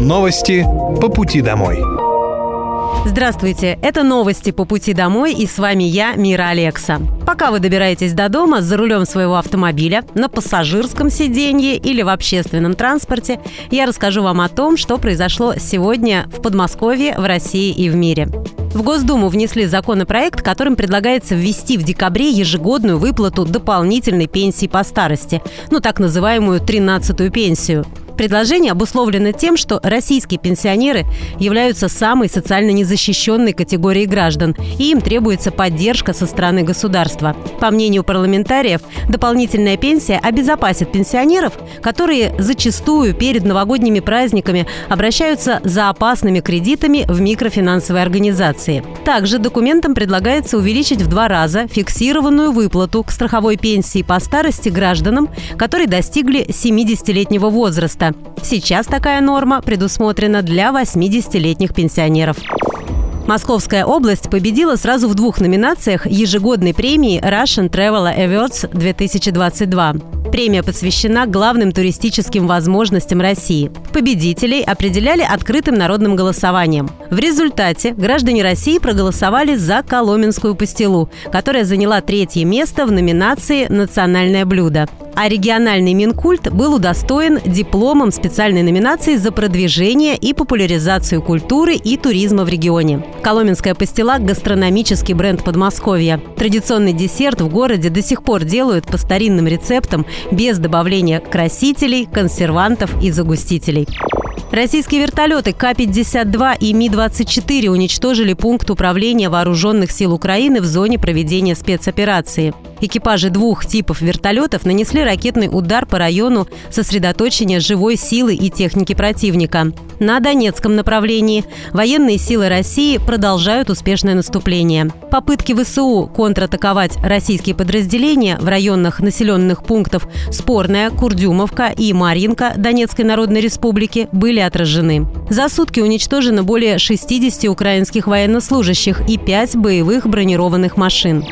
Новости по пути домой. Здравствуйте, это новости по пути домой и с вами я, Мира Алекса. Пока вы добираетесь до дома за рулем своего автомобиля, на пассажирском сиденье или в общественном транспорте, я расскажу вам о том, что произошло сегодня в Подмосковье, в России и в мире. В Госдуму внесли законопроект, которым предлагается ввести в декабре ежегодную выплату дополнительной пенсии по старости, ну так называемую 13-ю пенсию. Предложение обусловлено тем, что российские пенсионеры являются самой социально незащищенной категорией граждан, и им требуется поддержка со стороны государства. По мнению парламентариев, дополнительная пенсия обезопасит пенсионеров, которые зачастую перед новогодними праздниками обращаются за опасными кредитами в микрофинансовые организации. Также документом предлагается увеличить в два раза фиксированную выплату к страховой пенсии по старости гражданам, которые достигли 70-летнего возраста, Сейчас такая норма предусмотрена для 80-летних пенсионеров. Московская область победила сразу в двух номинациях ежегодной премии Russian Travel Awards 2022. Премия посвящена главным туристическим возможностям России. Победителей определяли открытым народным голосованием. В результате граждане России проголосовали за Коломенскую пастилу, которая заняла третье место в номинации «Национальное блюдо» а региональный Минкульт был удостоен дипломом специальной номинации за продвижение и популяризацию культуры и туризма в регионе. Коломенская пастила – гастрономический бренд Подмосковья. Традиционный десерт в городе до сих пор делают по старинным рецептам без добавления красителей, консервантов и загустителей. Российские вертолеты К-52 и Ми-24 уничтожили пункт управления вооруженных сил Украины в зоне проведения спецоперации. Экипажи двух типов вертолетов нанесли ракетный удар по району сосредоточения живой силы и техники противника. На Донецком направлении военные силы России продолжают успешное наступление. Попытки ВСУ контратаковать российские подразделения в районах населенных пунктов Спорная, Курдюмовка и Марьинка Донецкой Народной Республики были отражены. За сутки уничтожено более 60 украинских военнослужащих и 5 боевых бронированных машин.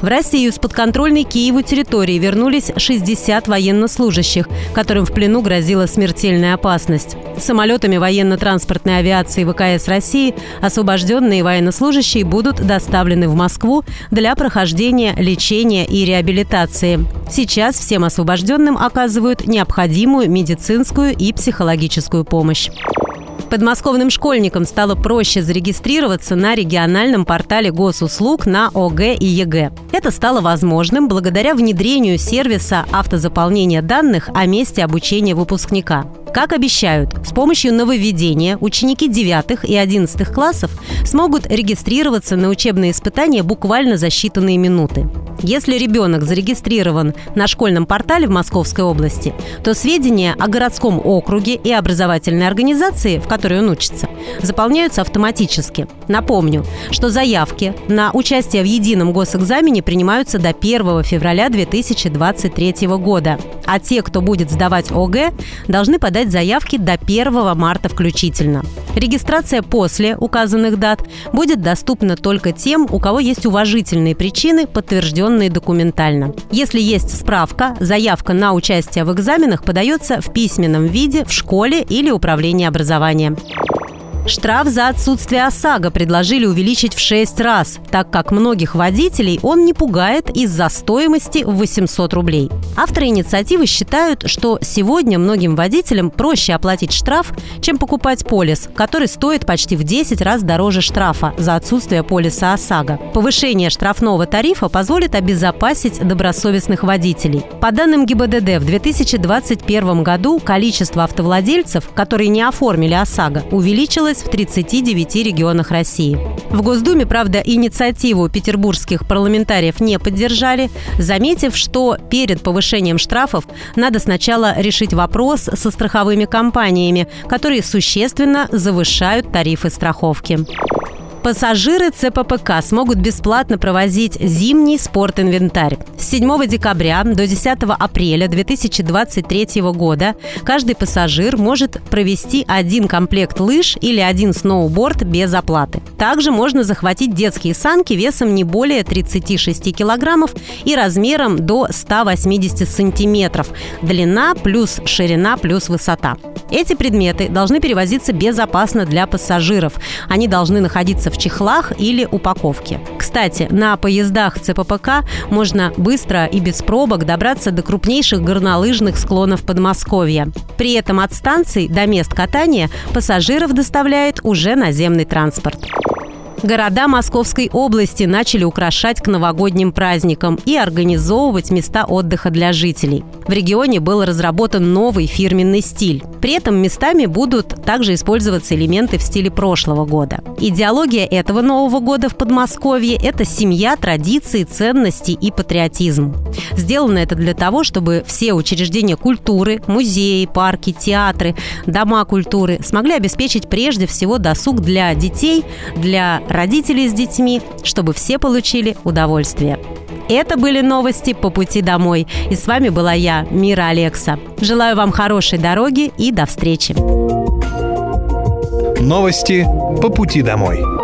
В Россию с подконтрольной Киеву территории вернулись 60 военнослужащих, которым в плену грозила смертельная опасность. Самолетами военно-транспортной авиации ВКС России освобожденные военнослужащие будут доставлены в Москву для прохождения лечения и реабилитации. Сейчас всем освобожденным оказывают необходимую медицинскую и психологическую помощь. Подмосковным школьникам стало проще зарегистрироваться на региональном портале госуслуг на ОГЭ и ЕГЭ. Это стало возможным благодаря внедрению сервиса автозаполнения данных о месте обучения выпускника. Как обещают, с помощью нововведения ученики 9 и 11 классов смогут регистрироваться на учебные испытания буквально за считанные минуты. Если ребенок зарегистрирован на школьном портале в Московской области, то сведения о городском округе и образовательной организации, в которой он учится, заполняются автоматически. Напомню, что заявки на участие в едином госэкзамене принимаются до 1 февраля 2023 года, а те, кто будет сдавать ОГЭ, должны подать заявки до 1 марта включительно. Регистрация после указанных дат будет доступна только тем, у кого есть уважительные причины, подтвержденные документально. Если есть справка, заявка на участие в экзаменах подается в письменном виде в школе или управлении образования. Штраф за отсутствие ОСАГО предложили увеличить в 6 раз, так как многих водителей он не пугает из-за стоимости в 800 рублей. Авторы инициативы считают, что сегодня многим водителям проще оплатить штраф, чем покупать полис, который стоит почти в 10 раз дороже штрафа за отсутствие полиса ОСАГО. Повышение штрафного тарифа позволит обезопасить добросовестных водителей. По данным ГИБДД, в 2021 году количество автовладельцев, которые не оформили ОСАГО, увеличилось в 39 регионах России. В Госдуме, правда, инициативу петербургских парламентариев не поддержали, заметив, что перед повышением штрафов надо сначала решить вопрос со страховыми компаниями, которые существенно завышают тарифы страховки. Пассажиры ЦППК смогут бесплатно провозить зимний спортинвентарь. С 7 декабря до 10 апреля 2023 года каждый пассажир может провести один комплект лыж или один сноуборд без оплаты. Также можно захватить детские санки весом не более 36 килограммов и размером до 180 сантиметров. Длина плюс ширина плюс высота. Эти предметы должны перевозиться безопасно для пассажиров. Они должны находиться в чехлах или упаковке. Кстати, на поездах ЦППК можно быстро и без пробок добраться до крупнейших горнолыжных склонов Подмосковья. При этом от станций до мест катания пассажиров доставляет уже наземный транспорт. Города Московской области начали украшать к новогодним праздникам и организовывать места отдыха для жителей. В регионе был разработан новый фирменный стиль. При этом местами будут также использоваться элементы в стиле прошлого года. Идеология этого Нового года в Подмосковье – это семья, традиции, ценности и патриотизм. Сделано это для того, чтобы все учреждения культуры, музеи, парки, театры, дома культуры смогли обеспечить прежде всего досуг для детей, для родителей с детьми, чтобы все получили удовольствие. Это были новости по пути домой. И с вами была я, Мира Алекса. Желаю вам хорошей дороги и до встречи. Новости по пути домой.